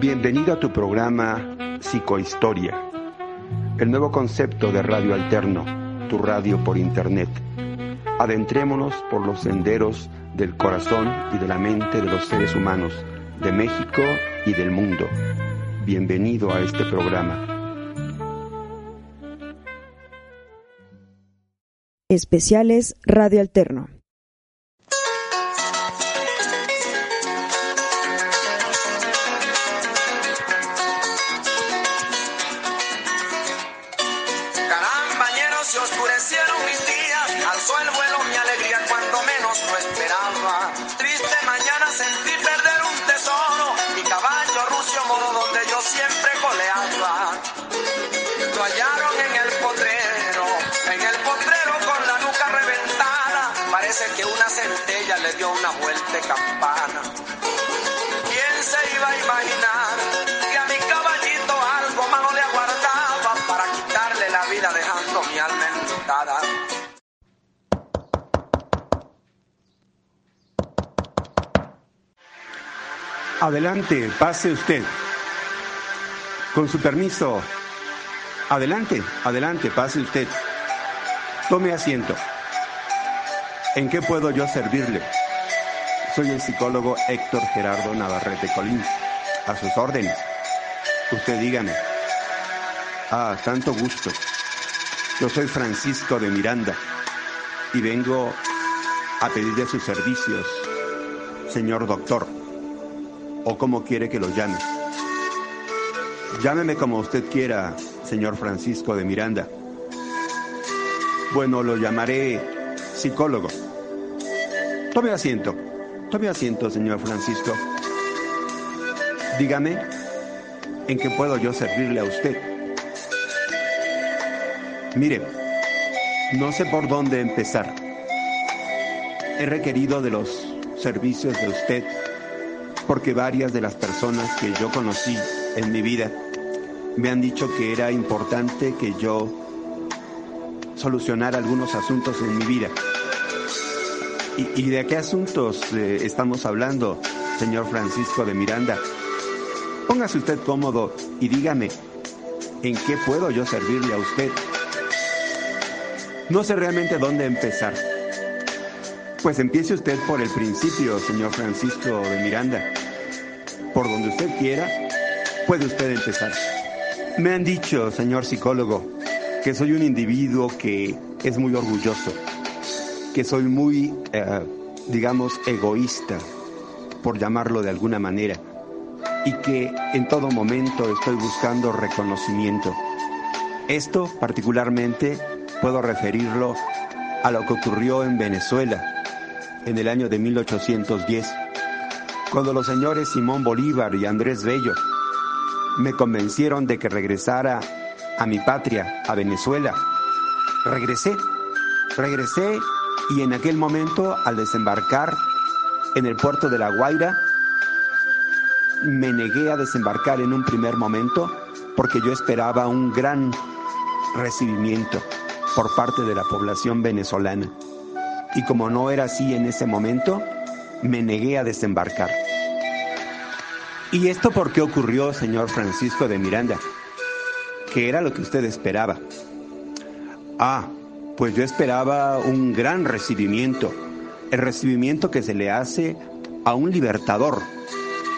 Bienvenido a tu programa Psicohistoria, el nuevo concepto de radio alterno, tu radio por internet. Adentrémonos por los senderos del corazón y de la mente de los seres humanos de México y del mundo. Bienvenido a este programa. Especiales Radio Alterno. Dio una vuelta campana. ¿Quién se iba a imaginar que a mi caballito algo malo le aguardaba para quitarle la vida dejando mi alma enlutada? Adelante, pase usted. Con su permiso. Adelante, adelante, pase usted. Tome asiento. ¿En qué puedo yo servirle? Soy el psicólogo Héctor Gerardo Navarrete Colín. A sus órdenes. Usted dígame. Ah, tanto gusto. Yo soy Francisco de Miranda y vengo a pedirle sus servicios, señor doctor, o como quiere que lo llame. Llámeme como usted quiera, señor Francisco de Miranda. Bueno, lo llamaré psicólogo. Tome asiento. Tome asiento, señor Francisco. Dígame, ¿en qué puedo yo servirle a usted? Mire, no sé por dónde empezar. He requerido de los servicios de usted porque varias de las personas que yo conocí en mi vida me han dicho que era importante que yo solucionara algunos asuntos en mi vida. ¿Y, de qué asuntos eh, estamos hablando, señor Francisco de Miranda? Póngase usted cómodo y dígame, ¿en qué puedo yo servirle a usted? No sé realmente dónde empezar. Pues empiece usted por el principio, señor Francisco de Miranda. Por donde usted quiera, puede usted empezar. Me han dicho, señor psicólogo, que soy un individuo que es muy orgulloso que soy muy, eh, digamos, egoísta, por llamarlo de alguna manera, y que en todo momento estoy buscando reconocimiento. Esto particularmente puedo referirlo a lo que ocurrió en Venezuela en el año de 1810, cuando los señores Simón Bolívar y Andrés Bello me convencieron de que regresara a mi patria, a Venezuela. Regresé, regresé y en aquel momento, al desembarcar en el puerto de La Guaira, me negué a desembarcar en un primer momento porque yo esperaba un gran recibimiento por parte de la población venezolana. Y como no era así en ese momento, me negué a desembarcar. ¿Y esto por qué ocurrió, señor Francisco de Miranda? ¿Qué era lo que usted esperaba? Ah, pues yo esperaba un gran recibimiento, el recibimiento que se le hace a un libertador,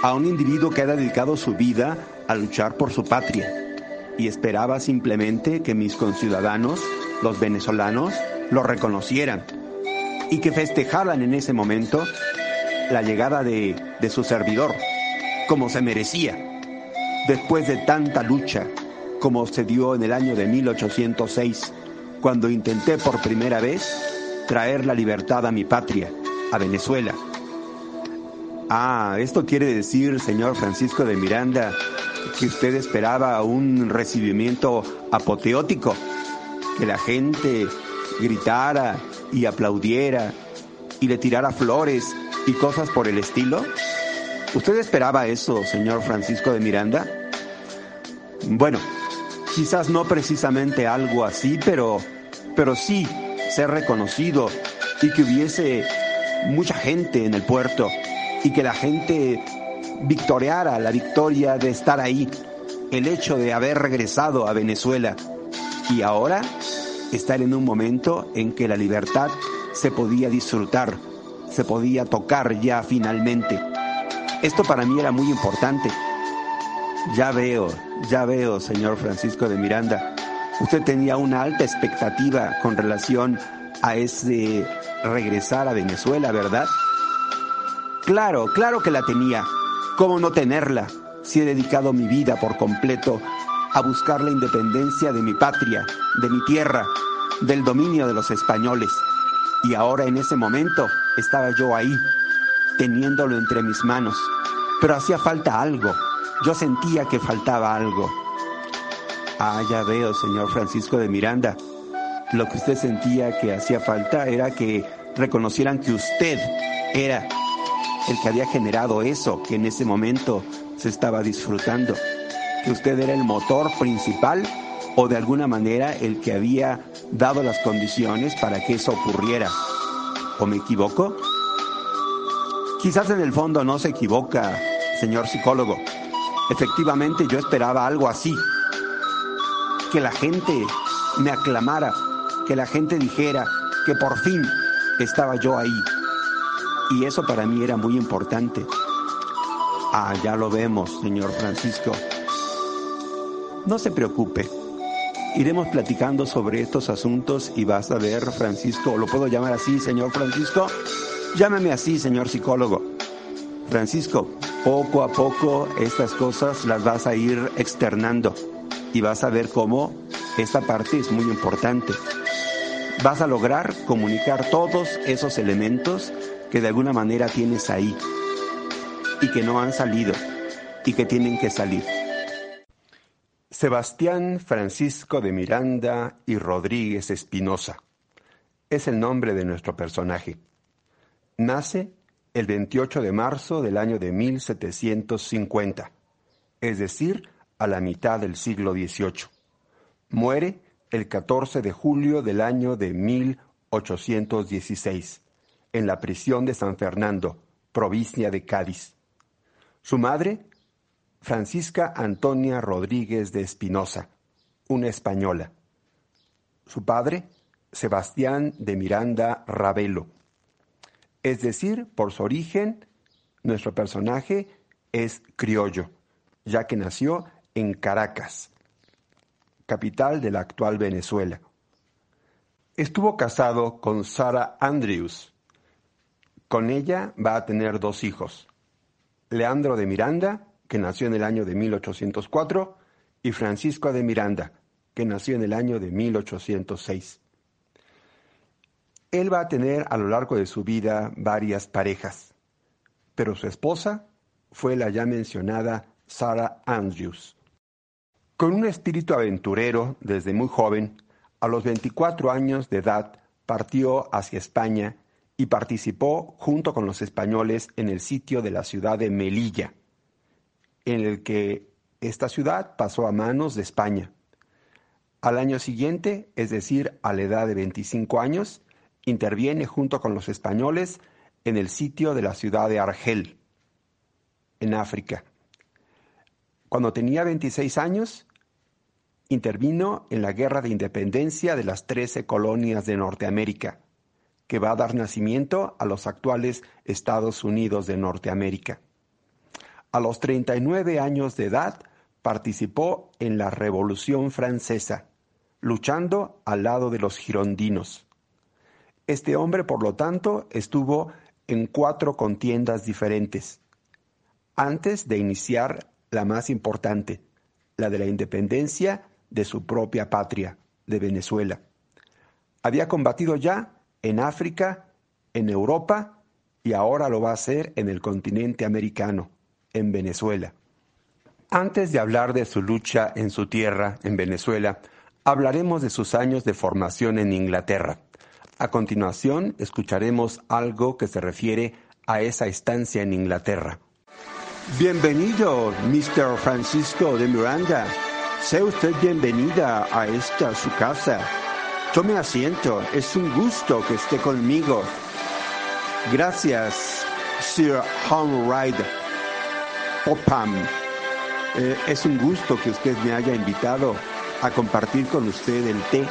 a un individuo que ha dedicado su vida a luchar por su patria. Y esperaba simplemente que mis conciudadanos, los venezolanos, lo reconocieran y que festejaran en ese momento la llegada de, de su servidor, como se merecía, después de tanta lucha como se dio en el año de 1806 cuando intenté por primera vez traer la libertad a mi patria, a Venezuela. Ah, esto quiere decir, señor Francisco de Miranda, que usted esperaba un recibimiento apoteótico, que la gente gritara y aplaudiera y le tirara flores y cosas por el estilo. ¿Usted esperaba eso, señor Francisco de Miranda? Bueno, quizás no precisamente algo así, pero, pero sí ser reconocido y que hubiese mucha gente en el puerto y que la gente victoreara la victoria de estar ahí, el hecho de haber regresado a Venezuela y ahora estar en un momento en que la libertad se podía disfrutar, se podía tocar ya finalmente. Esto para mí era muy importante. Ya veo, ya veo, señor Francisco de Miranda, usted tenía una alta expectativa con relación a ese regresar a Venezuela, ¿verdad? Claro, claro que la tenía. ¿Cómo no tenerla si he dedicado mi vida por completo a buscar la independencia de mi patria, de mi tierra, del dominio de los españoles? Y ahora en ese momento estaba yo ahí, teniéndolo entre mis manos. Pero hacía falta algo. Yo sentía que faltaba algo. Ah, ya veo, señor Francisco de Miranda. Lo que usted sentía que hacía falta era que reconocieran que usted era el que había generado eso, que en ese momento se estaba disfrutando, que usted era el motor principal o de alguna manera el que había dado las condiciones para que eso ocurriera. ¿O me equivoco? Quizás en el fondo no se equivoca, señor psicólogo. Efectivamente yo esperaba algo así. Que la gente me aclamara, que la gente dijera que por fin estaba yo ahí. Y eso para mí era muy importante. Ah, ya lo vemos, señor Francisco. No se preocupe. Iremos platicando sobre estos asuntos y vas a ver, Francisco, ¿lo puedo llamar así, señor Francisco? Llámame así, señor psicólogo. Francisco, poco a poco estas cosas las vas a ir externando y vas a ver cómo esta parte es muy importante. Vas a lograr comunicar todos esos elementos que de alguna manera tienes ahí y que no han salido y que tienen que salir. Sebastián Francisco de Miranda y Rodríguez Espinosa es el nombre de nuestro personaje. Nace el 28 de marzo del año de 1750, es decir, a la mitad del siglo XVIII. Muere el 14 de julio del año de 1816 en la prisión de San Fernando, provincia de Cádiz. Su madre, Francisca Antonia Rodríguez de Espinosa, una española. Su padre, Sebastián de Miranda Ravelo. Es decir, por su origen, nuestro personaje es criollo, ya que nació en Caracas, capital de la actual Venezuela. Estuvo casado con Sara Andrews, con ella va a tener dos hijos, Leandro de Miranda, que nació en el año de 1804, y Francisco de Miranda, que nació en el año de 1806. Él va a tener a lo largo de su vida varias parejas, pero su esposa fue la ya mencionada Sarah Andrews. Con un espíritu aventurero desde muy joven, a los 24 años de edad partió hacia España y participó junto con los españoles en el sitio de la ciudad de Melilla, en el que esta ciudad pasó a manos de España. Al año siguiente, es decir, a la edad de 25 años, interviene junto con los españoles en el sitio de la ciudad de Argel, en África. Cuando tenía 26 años, intervino en la Guerra de Independencia de las Trece Colonias de Norteamérica, que va a dar nacimiento a los actuales Estados Unidos de Norteamérica. A los 39 años de edad participó en la Revolución Francesa, luchando al lado de los girondinos. Este hombre, por lo tanto, estuvo en cuatro contiendas diferentes, antes de iniciar la más importante, la de la independencia de su propia patria, de Venezuela. Había combatido ya en África, en Europa y ahora lo va a hacer en el continente americano, en Venezuela. Antes de hablar de su lucha en su tierra, en Venezuela, hablaremos de sus años de formación en Inglaterra. A continuación, escucharemos algo que se refiere a esa estancia en Inglaterra. Bienvenido, Mr. Francisco de Miranda. Sea usted bienvenida a esta su casa. Tome asiento, es un gusto que esté conmigo. Gracias, Sir Rider. Popham. Eh, es un gusto que usted me haya invitado a compartir con usted el té.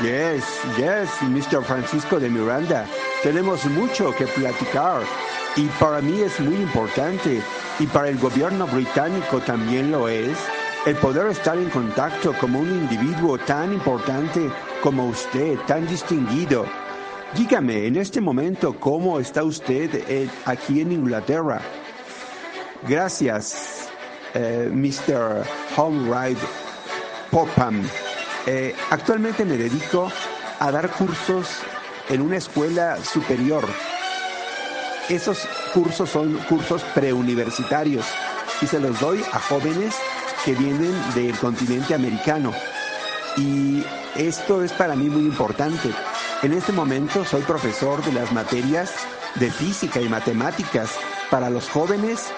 Yes, yes, Mr. Francisco de Miranda. Tenemos mucho que platicar y para mí es muy importante y para el gobierno británico también lo es el poder estar en contacto como un individuo tan importante como usted, tan distinguido. Dígame en este momento cómo está usted eh, aquí en Inglaterra. Gracias, eh, Mr. Holmride Popham. Eh, actualmente me dedico a dar cursos en una escuela superior. Esos cursos son cursos preuniversitarios y se los doy a jóvenes que vienen del continente americano. Y esto es para mí muy importante. En este momento soy profesor de las materias de física y matemáticas para los jóvenes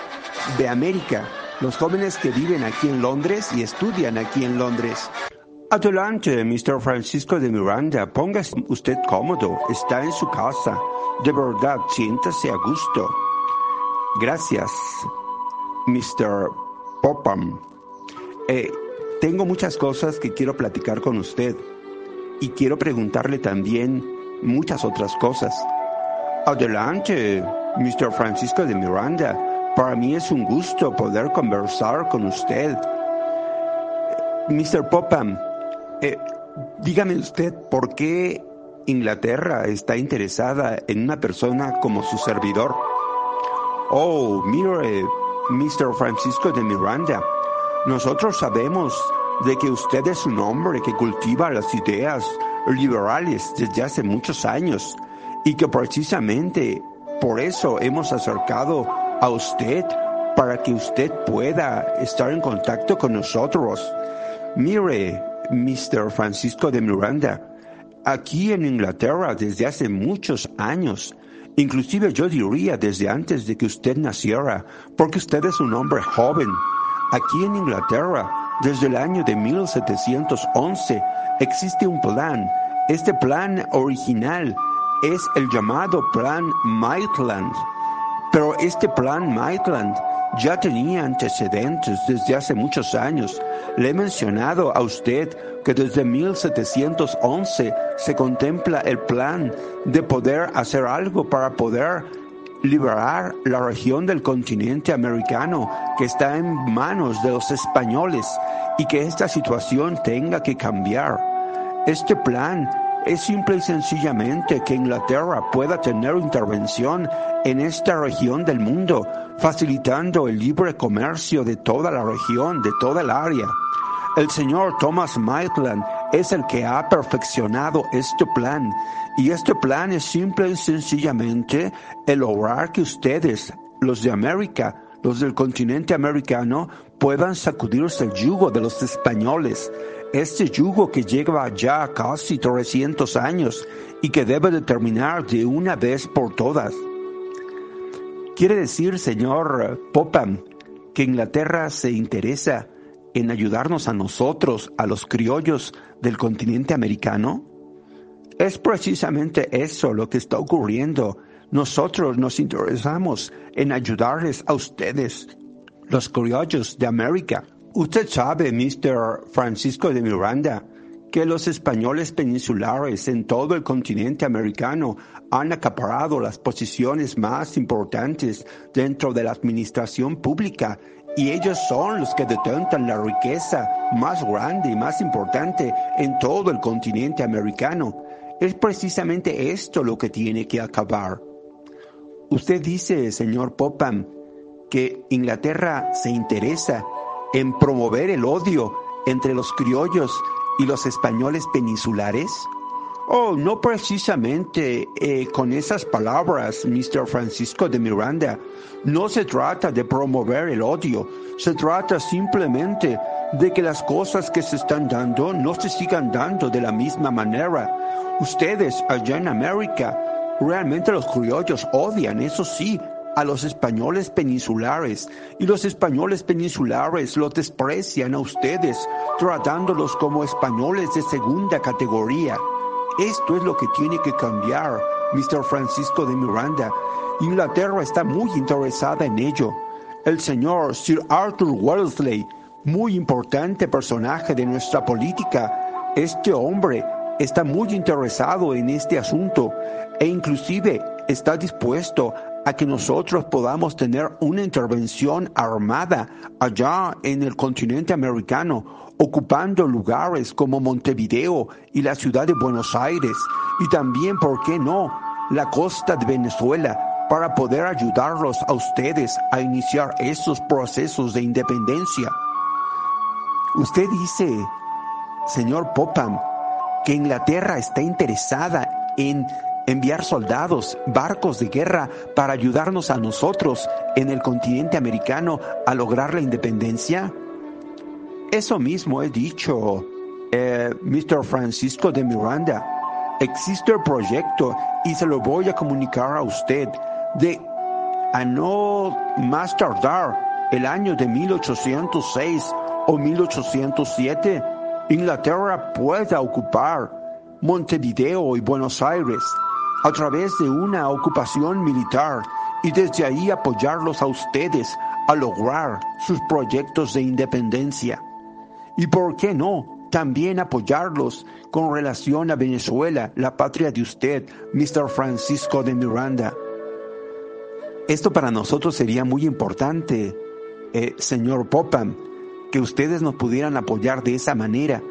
de América, los jóvenes que viven aquí en Londres y estudian aquí en Londres. Adelante, Mr. Francisco de Miranda, póngase usted cómodo, está en su casa. De verdad, siéntase a gusto. Gracias, Mr. Popham. Eh, tengo muchas cosas que quiero platicar con usted y quiero preguntarle también muchas otras cosas. Adelante, Mr. Francisco de Miranda. Para mí es un gusto poder conversar con usted. Mr. Popham, eh, dígame usted por qué Inglaterra está interesada en una persona como su servidor. Oh, mire, Mr. Francisco de Miranda, nosotros sabemos de que usted es un hombre que cultiva las ideas liberales desde hace muchos años y que precisamente por eso hemos acercado a usted para que usted pueda estar en contacto con nosotros. Mire, Mr. Francisco de Miranda, aquí en Inglaterra desde hace muchos años, inclusive yo diría desde antes de que usted naciera, porque usted es un hombre joven. Aquí en Inglaterra, desde el año de 1711, existe un plan. Este plan original es el llamado Plan Maitland. Pero este Plan Maitland ya tenía antecedentes desde hace muchos años. Le he mencionado a usted que desde 1711 se contempla el plan de poder hacer algo para poder liberar la región del continente americano que está en manos de los españoles y que esta situación tenga que cambiar. Este plan es simple y sencillamente que Inglaterra pueda tener intervención en esta región del mundo, facilitando el libre comercio de toda la región, de toda el área. El señor Thomas Maitland es el que ha perfeccionado este plan y este plan es simple y sencillamente el lograr que ustedes, los de América, los del continente americano, puedan sacudirse el yugo de los españoles este yugo que lleva ya casi 300 años y que debe de terminar de una vez por todas. Quiere decir, señor Popham, que Inglaterra se interesa en ayudarnos a nosotros, a los criollos del continente americano? Es precisamente eso lo que está ocurriendo. Nosotros nos interesamos en ayudarles a ustedes, los criollos de América. Usted sabe, Mr. Francisco de Miranda, que los españoles peninsulares en todo el continente americano han acaparado las posiciones más importantes dentro de la administración pública y ellos son los que detentan la riqueza más grande y más importante en todo el continente americano. Es precisamente esto lo que tiene que acabar. Usted dice, señor Popham, que Inglaterra se interesa en promover el odio entre los criollos y los españoles peninsulares? Oh, no precisamente eh, con esas palabras, Mr. Francisco de Miranda. No se trata de promover el odio, se trata simplemente de que las cosas que se están dando no se sigan dando de la misma manera. Ustedes allá en América, realmente los criollos odian, eso sí, a los españoles peninsulares y los españoles peninsulares los desprecian a ustedes, tratándolos como españoles de segunda categoría. Esto es lo que tiene que cambiar, Mr. Francisco de Miranda. Inglaterra está muy interesada en ello. el señor Sir Arthur Wellesley, muy importante personaje de nuestra política. Este hombre está muy interesado en este asunto e inclusive está dispuesto a que nosotros podamos tener una intervención armada allá en el continente americano, ocupando lugares como Montevideo y la ciudad de Buenos Aires, y también, ¿por qué no?, la costa de Venezuela, para poder ayudarlos a ustedes a iniciar esos procesos de independencia. Usted dice, señor Popham, que Inglaterra está interesada en enviar soldados, barcos de guerra para ayudarnos a nosotros en el continente americano a lograr la independencia? Eso mismo he dicho, eh, Mr. Francisco de Miranda. Existe el proyecto y se lo voy a comunicar a usted de a no más tardar el año de 1806 o 1807, Inglaterra pueda ocupar Montevideo y Buenos Aires a través de una ocupación militar y desde ahí apoyarlos a ustedes a lograr sus proyectos de independencia. Y por qué no, también apoyarlos con relación a Venezuela, la patria de usted, Mr. Francisco de Miranda. Esto para nosotros sería muy importante, eh, señor Popham, que ustedes nos pudieran apoyar de esa manera.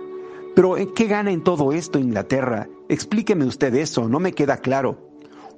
Pero ¿qué gana en todo esto Inglaterra? Explíqueme usted eso, no me queda claro.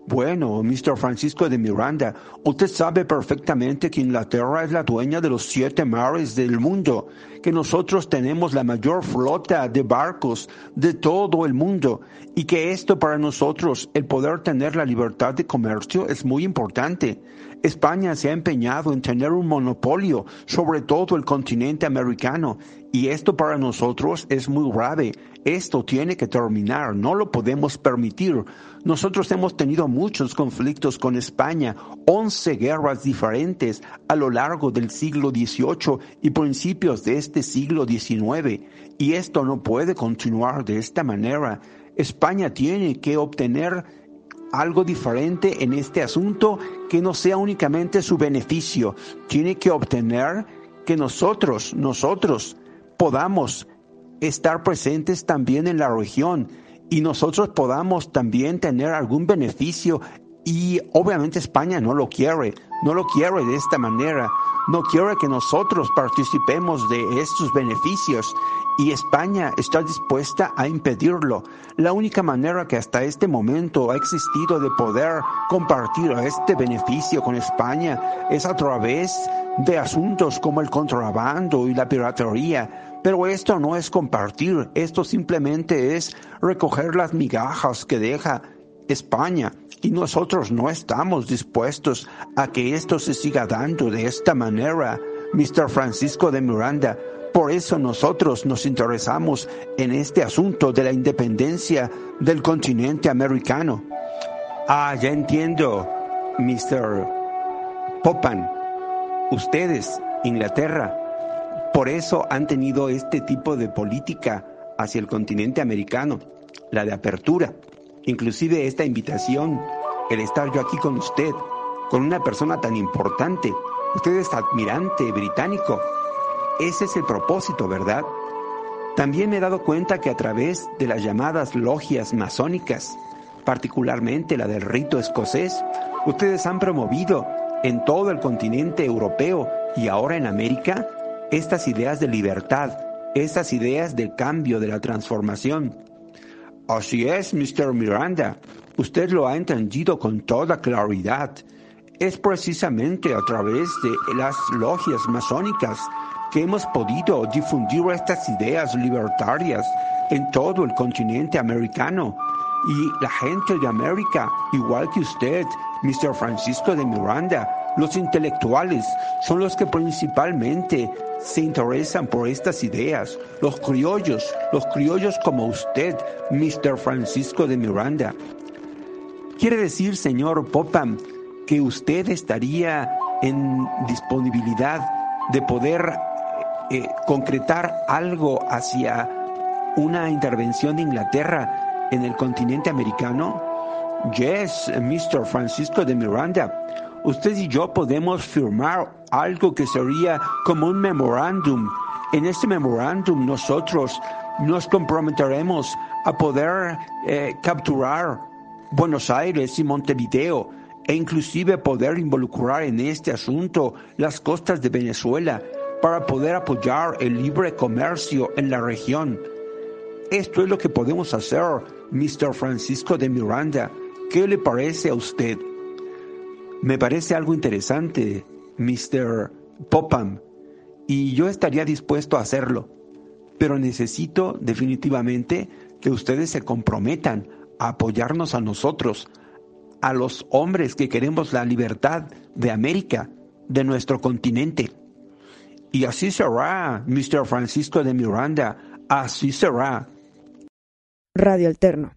Bueno, Mr. Francisco de Miranda, usted sabe perfectamente que Inglaterra es la dueña de los siete mares del mundo, que nosotros tenemos la mayor flota de barcos de todo el mundo y que esto para nosotros, el poder tener la libertad de comercio es muy importante. España se ha empeñado en tener un monopolio sobre todo el continente americano y esto para nosotros es muy grave. Esto tiene que terminar, no lo podemos permitir. Nosotros hemos tenido muchos conflictos con España, 11 guerras diferentes a lo largo del siglo XVIII y principios de este siglo XIX, y esto no puede continuar de esta manera. España tiene que obtener algo diferente en este asunto que no sea únicamente su beneficio. Tiene que obtener que nosotros, nosotros podamos estar presentes también en la región y nosotros podamos también tener algún beneficio y obviamente España no lo quiere, no lo quiere de esta manera, no quiere que nosotros participemos de estos beneficios y España está dispuesta a impedirlo. La única manera que hasta este momento ha existido de poder compartir este beneficio con España es a través de asuntos como el contrabando y la piratería. Pero esto no es compartir, esto simplemente es recoger las migajas que deja España y nosotros no estamos dispuestos a que esto se siga dando de esta manera, Mr. Francisco de Miranda. Por eso nosotros nos interesamos en este asunto de la independencia del continente americano. Ah, ya entiendo, Mr. Popan. Ustedes, Inglaterra, por eso han tenido este tipo de política hacia el continente americano, la de apertura. Inclusive esta invitación, el estar yo aquí con usted, con una persona tan importante. Usted es admirante británico. Ese es el propósito, ¿verdad? También me he dado cuenta que a través de las llamadas logias masónicas, particularmente la del rito escocés, ustedes han promovido en todo el continente europeo y ahora en América estas ideas de libertad, estas ideas del cambio, de la transformación. Así es, Mr. Miranda. Usted lo ha entendido con toda claridad. Es precisamente a través de las logias masónicas que hemos podido difundir estas ideas libertarias en todo el continente americano. Y la gente de América, igual que usted, Mr. Francisco de Miranda, los intelectuales son los que principalmente se interesan por estas ideas, los criollos, los criollos como usted, Mr. Francisco de Miranda. Quiere decir, señor Popham, que usted estaría en disponibilidad de poder eh, concretar algo hacia una intervención de Inglaterra en el continente americano? Yes, Mr. Francisco de Miranda. Usted y yo podemos firmar algo que sería como un memorándum. En este memorándum nosotros nos comprometeremos a poder eh, capturar Buenos Aires y Montevideo e inclusive poder involucrar en este asunto las costas de Venezuela para poder apoyar el libre comercio en la región. Esto es lo que podemos hacer, Mr. Francisco de Miranda. ¿Qué le parece a usted? Me parece algo interesante, Mr. Popham, y yo estaría dispuesto a hacerlo, pero necesito definitivamente que ustedes se comprometan a apoyarnos a nosotros, a los hombres que queremos la libertad de América, de nuestro continente. Y así será, Mr. Francisco de Miranda, así será. Radio Alterno.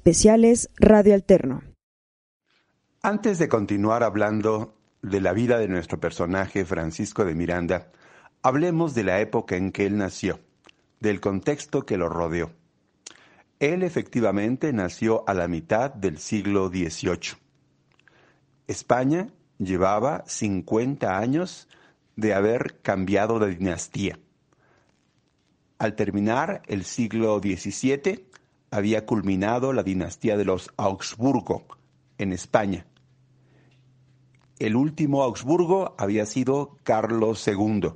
Especiales Radio Alterno. Antes de continuar hablando de la vida de nuestro personaje Francisco de Miranda, hablemos de la época en que él nació, del contexto que lo rodeó. Él efectivamente nació a la mitad del siglo XVIII. España llevaba 50 años de haber cambiado de dinastía. Al terminar el siglo XVII, había culminado la dinastía de los Augsburgo en España. El último Augsburgo había sido Carlos II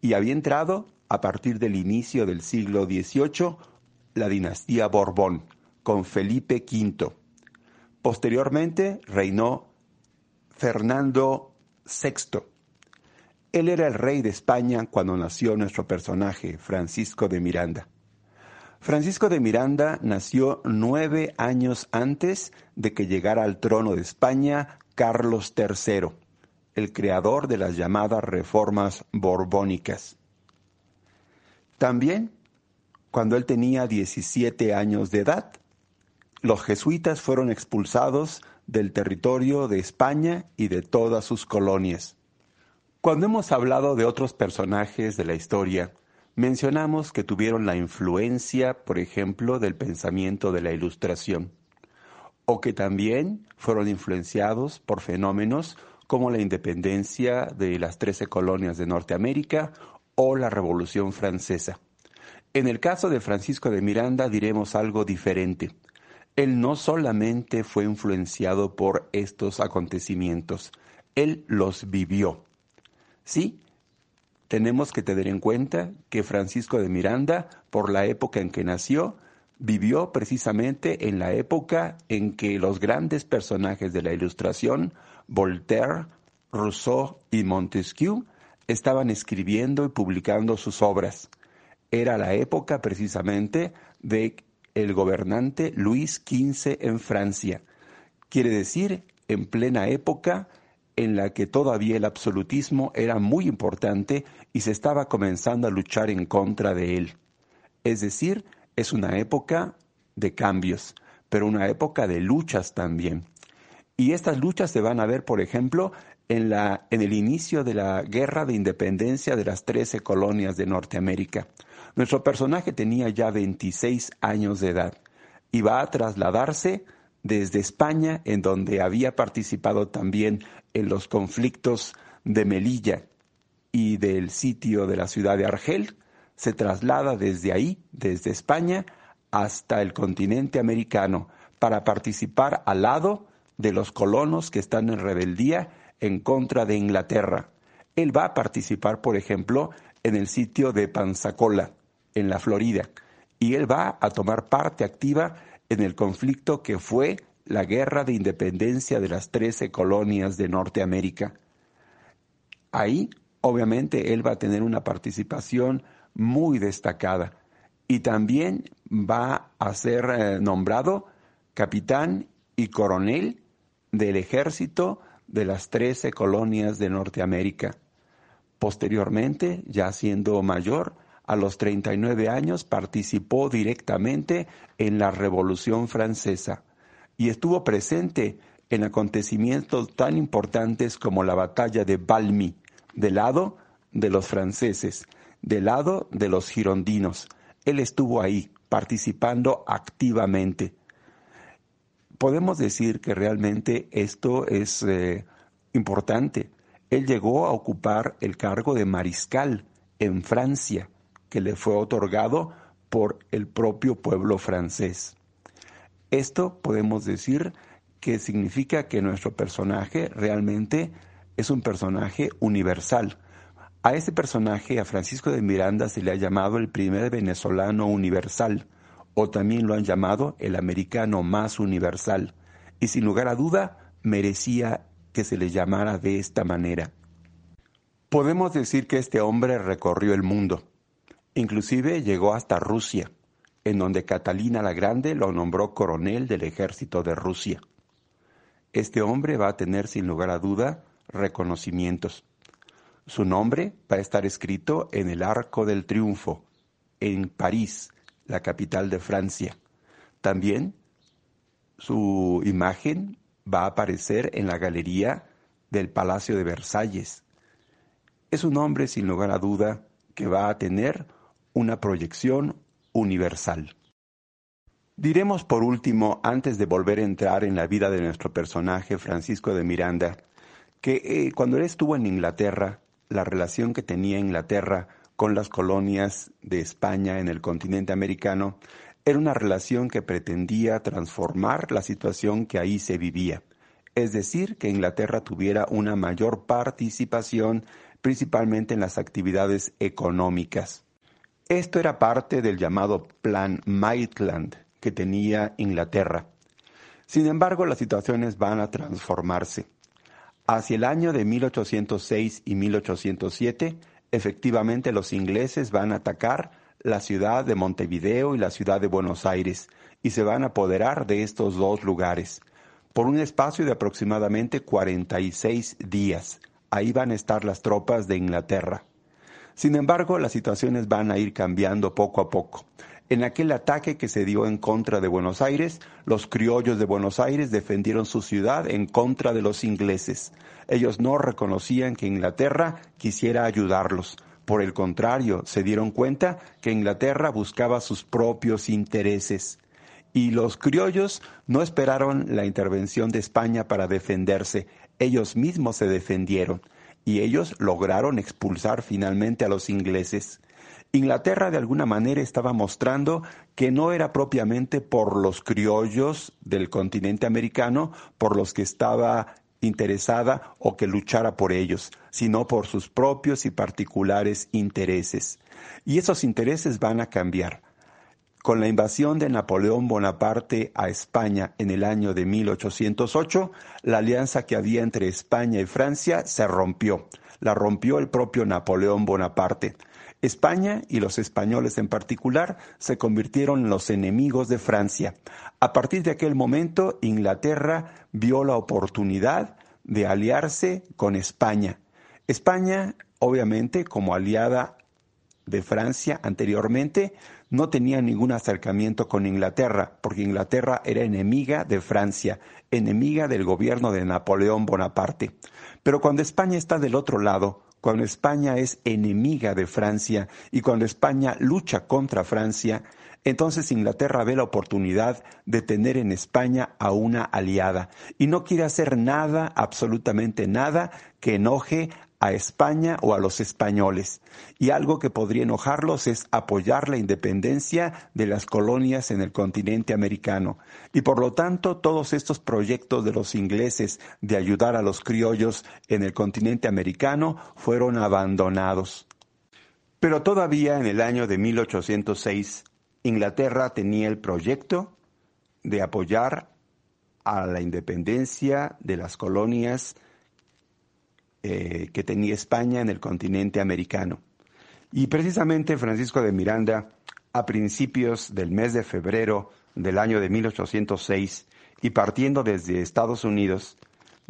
y había entrado, a partir del inicio del siglo XVIII, la dinastía Borbón, con Felipe V. Posteriormente reinó Fernando VI. Él era el rey de España cuando nació nuestro personaje, Francisco de Miranda. Francisco de Miranda nació nueve años antes de que llegara al trono de España Carlos III, el creador de las llamadas reformas borbónicas. También, cuando él tenía 17 años de edad, los jesuitas fueron expulsados del territorio de España y de todas sus colonias. Cuando hemos hablado de otros personajes de la historia, mencionamos que tuvieron la influencia, por ejemplo, del pensamiento de la Ilustración, o que también fueron influenciados por fenómenos como la independencia de las trece colonias de Norteamérica o la Revolución Francesa. En el caso de Francisco de Miranda diremos algo diferente. Él no solamente fue influenciado por estos acontecimientos, él los vivió. Sí, tenemos que tener en cuenta que Francisco de Miranda, por la época en que nació, vivió precisamente en la época en que los grandes personajes de la Ilustración, Voltaire, Rousseau y Montesquieu, estaban escribiendo y publicando sus obras. Era la época precisamente de el gobernante Luis XV en Francia. Quiere decir, en plena época en la que todavía el absolutismo era muy importante y se estaba comenzando a luchar en contra de él. Es decir, es una época de cambios, pero una época de luchas también. Y estas luchas se van a ver, por ejemplo, en, la, en el inicio de la guerra de independencia de las trece colonias de Norteamérica. Nuestro personaje tenía ya 26 años de edad y va a trasladarse desde España, en donde había participado también en los conflictos de Melilla y del sitio de la ciudad de Argel, se traslada desde ahí, desde España, hasta el continente americano para participar al lado de los colonos que están en rebeldía en contra de Inglaterra. Él va a participar, por ejemplo, en el sitio de Panzacola, en la Florida, y él va a tomar parte activa en el conflicto que fue la guerra de independencia de las trece colonias de Norteamérica. Ahí, obviamente, él va a tener una participación muy destacada y también va a ser eh, nombrado capitán y coronel del ejército de las trece colonias de Norteamérica. Posteriormente, ya siendo mayor, a los 39 años participó directamente en la Revolución Francesa y estuvo presente en acontecimientos tan importantes como la batalla de Valmy, del lado de los franceses, del lado de los girondinos. Él estuvo ahí, participando activamente podemos decir que realmente esto es eh, importante. Él llegó a ocupar el cargo de mariscal en Francia, que le fue otorgado por el propio pueblo francés. Esto podemos decir que significa que nuestro personaje realmente es un personaje universal. A este personaje, a Francisco de Miranda, se le ha llamado el primer venezolano universal, o también lo han llamado el americano más universal, y sin lugar a duda merecía que se le llamara de esta manera. Podemos decir que este hombre recorrió el mundo, inclusive llegó hasta Rusia, en donde Catalina la Grande lo nombró coronel del ejército de Rusia. Este hombre va a tener sin lugar a duda reconocimientos. Su nombre va a estar escrito en el Arco del Triunfo, en París, la capital de Francia. También su imagen va a aparecer en la galería del Palacio de Versalles. Es un hombre, sin lugar a duda, que va a tener una proyección universal. Diremos por último, antes de volver a entrar en la vida de nuestro personaje Francisco de Miranda, que eh, cuando él estuvo en Inglaterra, la relación que tenía Inglaterra con las colonias de España en el continente americano era una relación que pretendía transformar la situación que ahí se vivía, es decir, que Inglaterra tuviera una mayor participación principalmente en las actividades económicas. Esto era parte del llamado Plan Maitland que tenía Inglaterra. Sin embargo, las situaciones van a transformarse. Hacia el año de 1806 y 1807, efectivamente los ingleses van a atacar la ciudad de Montevideo y la ciudad de Buenos Aires y se van a apoderar de estos dos lugares por un espacio de aproximadamente 46 días. Ahí van a estar las tropas de Inglaterra. Sin embargo, las situaciones van a ir cambiando poco a poco. En aquel ataque que se dio en contra de Buenos Aires, los criollos de Buenos Aires defendieron su ciudad en contra de los ingleses. Ellos no reconocían que Inglaterra quisiera ayudarlos. Por el contrario, se dieron cuenta que Inglaterra buscaba sus propios intereses. Y los criollos no esperaron la intervención de España para defenderse, ellos mismos se defendieron y ellos lograron expulsar finalmente a los ingleses. Inglaterra de alguna manera estaba mostrando que no era propiamente por los criollos del continente americano por los que estaba interesada o que luchara por ellos, sino por sus propios y particulares intereses. Y esos intereses van a cambiar. Con la invasión de Napoleón Bonaparte a España en el año de 1808, la alianza que había entre España y Francia se rompió. La rompió el propio Napoleón Bonaparte. España y los españoles en particular se convirtieron en los enemigos de Francia. A partir de aquel momento, Inglaterra vio la oportunidad de aliarse con España. España, obviamente, como aliada de Francia anteriormente, no tenía ningún acercamiento con Inglaterra, porque Inglaterra era enemiga de Francia, enemiga del gobierno de Napoleón Bonaparte. Pero cuando España está del otro lado, cuando España es enemiga de Francia y cuando España lucha contra Francia, entonces Inglaterra ve la oportunidad de tener en España a una aliada y no quiere hacer nada, absolutamente nada, que enoje a España o a los españoles. Y algo que podría enojarlos es apoyar la independencia de las colonias en el continente americano. Y por lo tanto, todos estos proyectos de los ingleses de ayudar a los criollos en el continente americano fueron abandonados. Pero todavía en el año de 1806, Inglaterra tenía el proyecto de apoyar a la independencia de las colonias eh, que tenía España en el continente americano. Y precisamente Francisco de Miranda, a principios del mes de febrero del año de 1806, y partiendo desde Estados Unidos,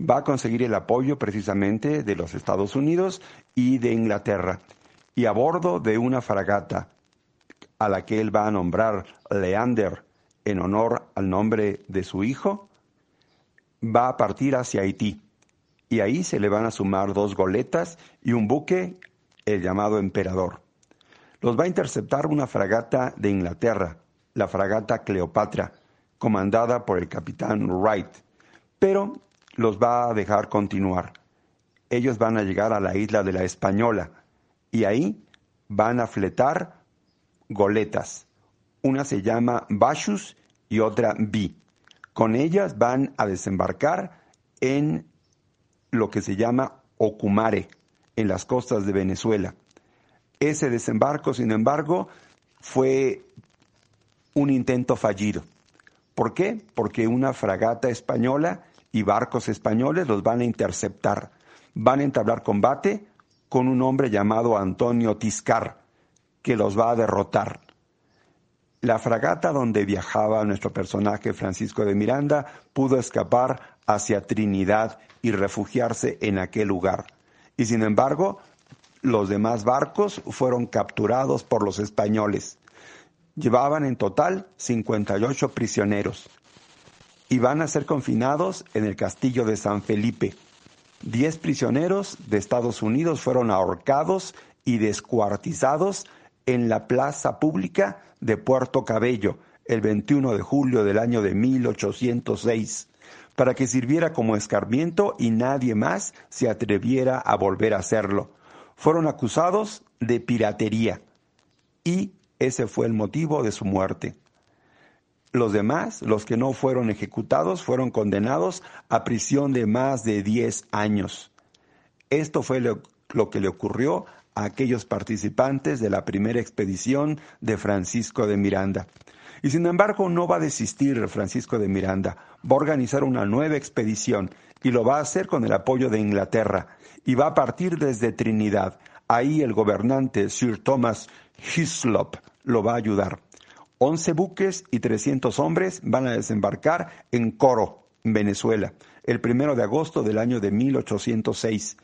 va a conseguir el apoyo precisamente de los Estados Unidos y de Inglaterra. Y a bordo de una fragata a la que él va a nombrar Leander en honor al nombre de su hijo, va a partir hacia Haití y ahí se le van a sumar dos goletas y un buque, el llamado Emperador. Los va a interceptar una fragata de Inglaterra, la fragata Cleopatra, comandada por el capitán Wright, pero los va a dejar continuar. Ellos van a llegar a la isla de la Española y ahí van a fletar goletas. Una se llama Bashus y otra Bi. Con ellas van a desembarcar en lo que se llama Ocumare, en las costas de Venezuela. Ese desembarco, sin embargo, fue un intento fallido. ¿Por qué? Porque una fragata española y barcos españoles los van a interceptar. Van a entablar combate con un hombre llamado Antonio Tiscar, que los va a derrotar. La fragata donde viajaba nuestro personaje Francisco de Miranda pudo escapar hacia Trinidad y refugiarse en aquel lugar. Y sin embargo, los demás barcos fueron capturados por los españoles. Llevaban en total 58 prisioneros y van a ser confinados en el castillo de San Felipe. Diez prisioneros de Estados Unidos fueron ahorcados y descuartizados en la plaza pública de Puerto Cabello el 21 de julio del año de 1806 para que sirviera como escarmiento y nadie más se atreviera a volver a hacerlo. Fueron acusados de piratería y ese fue el motivo de su muerte. Los demás, los que no fueron ejecutados, fueron condenados a prisión de más de 10 años. Esto fue lo, lo, que le ocurrió a aquellos participantes de la primera expedición de Francisco de Miranda. Y sin embargo no va a desistir Francisco de Miranda, va a organizar una nueva expedición y lo va a hacer con el apoyo de Inglaterra y va a partir desde Trinidad. Ahí el gobernante Sir Thomas Hislop lo va a ayudar. Once buques y trescientos hombres van a desembarcar en Coro, Venezuela, el primero de agosto del año de 1806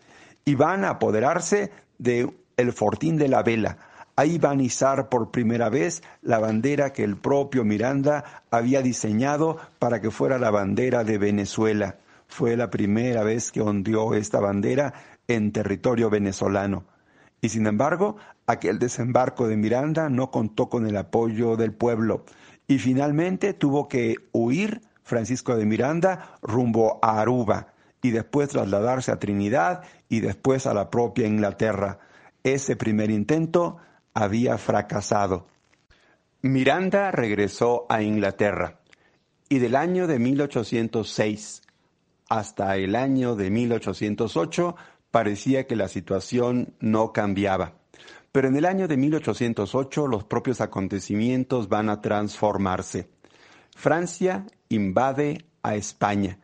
y van a apoderarse de el Fortín de la Vela, a izar por primera vez la bandera que el propio Miranda había diseñado para que fuera la bandera de Venezuela. Fue la primera vez que ondeó esta bandera en territorio venezolano. Y sin embargo, aquel desembarco de Miranda no contó con el apoyo del pueblo y finalmente tuvo que huir Francisco de Miranda rumbo a Aruba y después trasladarse a Trinidad y después a la propia Inglaterra. Ese primer intento había fracasado. Miranda regresó a Inglaterra y del año de 1806 hasta el año de 1808 parecía que la situación no cambiaba. Pero en el año de 1808 los propios acontecimientos van a transformarse. Francia invade a España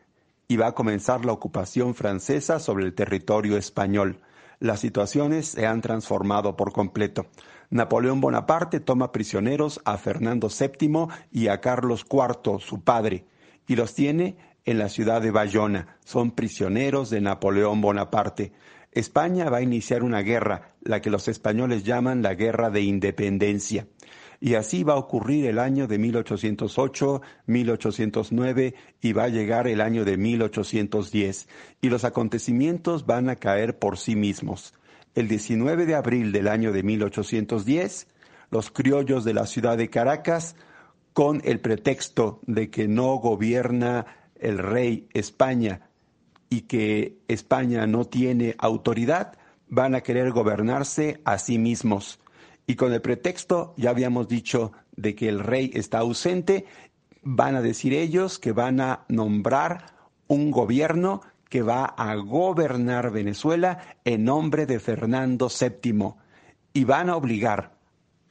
y va a comenzar la ocupación francesa sobre el territorio español. Las situaciones se han transformado por completo. Napoleón Bonaparte toma prisioneros a Fernando VII y a Carlos IV, su padre, y los tiene en la ciudad de Bayona. Son prisioneros de Napoleón Bonaparte. España va a iniciar una guerra, la que los españoles llaman la Guerra de Independencia. Y así va a ocurrir el año de 1808, 1809 y va a llegar el año de 1810. Y los acontecimientos van a caer por sí mismos. El 19 de abril del año de 1810, los criollos de la ciudad de Caracas, con el pretexto de que no gobierna el rey España y que España no tiene autoridad, van a querer gobernarse a sí mismos. Y con el pretexto, ya habíamos dicho, de que el rey está ausente, van a decir ellos que van a nombrar un gobierno que va a gobernar Venezuela en nombre de Fernando VII y van a obligar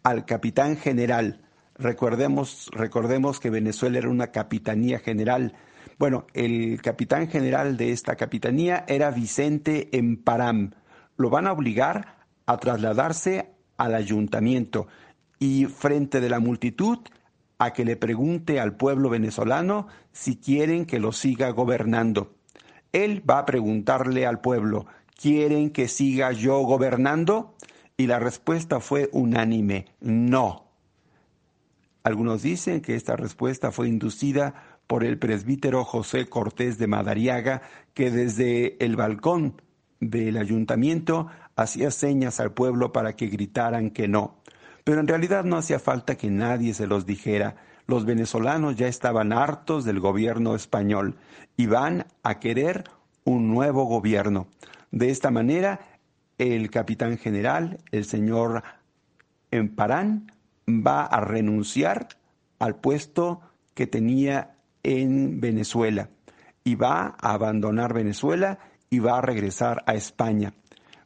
al capitán general, recordemos, recordemos que Venezuela era una capitanía general, bueno, el capitán general de esta capitanía era Vicente Emparam. Lo van a obligar a trasladarse al ayuntamiento y frente de la multitud a que le pregunte al pueblo venezolano si quieren que lo siga gobernando. Él va a preguntarle al pueblo, ¿quieren que siga yo gobernando? Y la respuesta fue unánime, no. Algunos dicen que esta respuesta fue inducida por el presbítero José Cortés de Madariaga, que desde el balcón del ayuntamiento hacía señas al pueblo para que gritaran que no. Pero en realidad no hacía falta que nadie se los dijera. Los venezolanos ya estaban hartos del gobierno español y van a querer un nuevo gobierno. De esta manera, el capitán general, el señor Emparán, va a renunciar al puesto que tenía en Venezuela y va a abandonar Venezuela y va a regresar a España.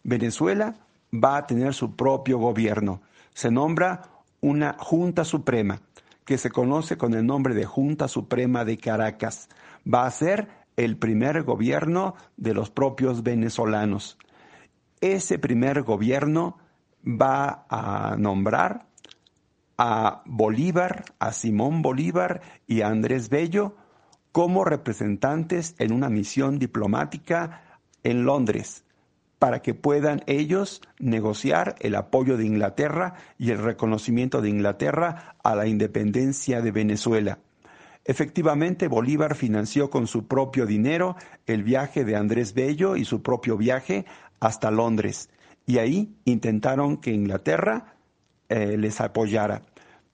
Venezuela va a tener su propio gobierno. Se nombra una Junta Suprema, que se conoce con el nombre de Junta Suprema de Caracas. Va a ser el primer gobierno de los propios venezolanos. Ese primer gobierno va a nombrar a Bolívar, a Simón Bolívar y a Andrés Bello como representantes en una misión diplomática en Londres para que puedan ellos negociar el apoyo de Inglaterra y el reconocimiento de Inglaterra a la independencia de Venezuela. Efectivamente, Bolívar financió con su propio dinero el viaje de Andrés Bello y su propio viaje hasta Londres, y ahí intentaron que Inglaterra eh, les apoyara.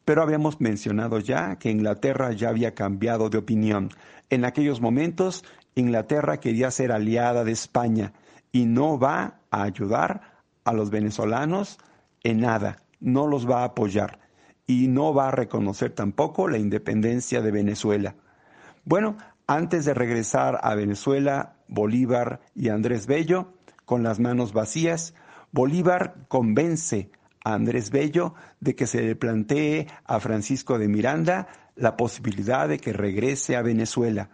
Pero habíamos mencionado ya que Inglaterra ya había cambiado de opinión. En aquellos momentos, Inglaterra quería ser aliada de España y no va a ayudar a los venezolanos en nada, no los va a apoyar y no va a reconocer tampoco la independencia de Venezuela. Bueno, antes de regresar a Venezuela, Bolívar y Andrés Bello, con las manos vacías, Bolívar convence Andrés Bello de que se le plantee a Francisco de Miranda la posibilidad de que regrese a Venezuela.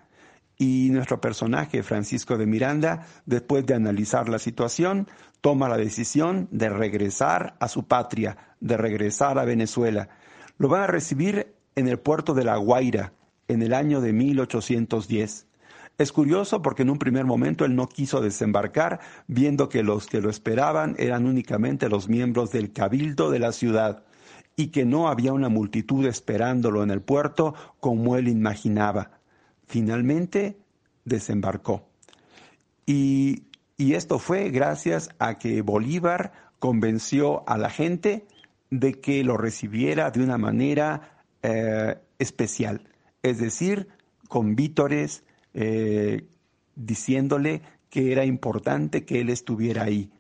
Y nuestro personaje, Francisco de Miranda, después de analizar la situación, toma la decisión de regresar a su patria, de regresar a Venezuela. Lo van a recibir en el puerto de La Guaira en el año de 1810. Es curioso porque en un primer momento él no quiso desembarcar, viendo que los que lo esperaban eran únicamente los miembros del cabildo de la ciudad y que no había una multitud esperándolo en el puerto como él imaginaba. Finalmente desembarcó. Y, esto fue gracias a que Bolívar convenció a la gente de que lo recibiera de una manera eh, especial, es decir, con vítores, eh, diciéndole que era importante que él estuviera ahí,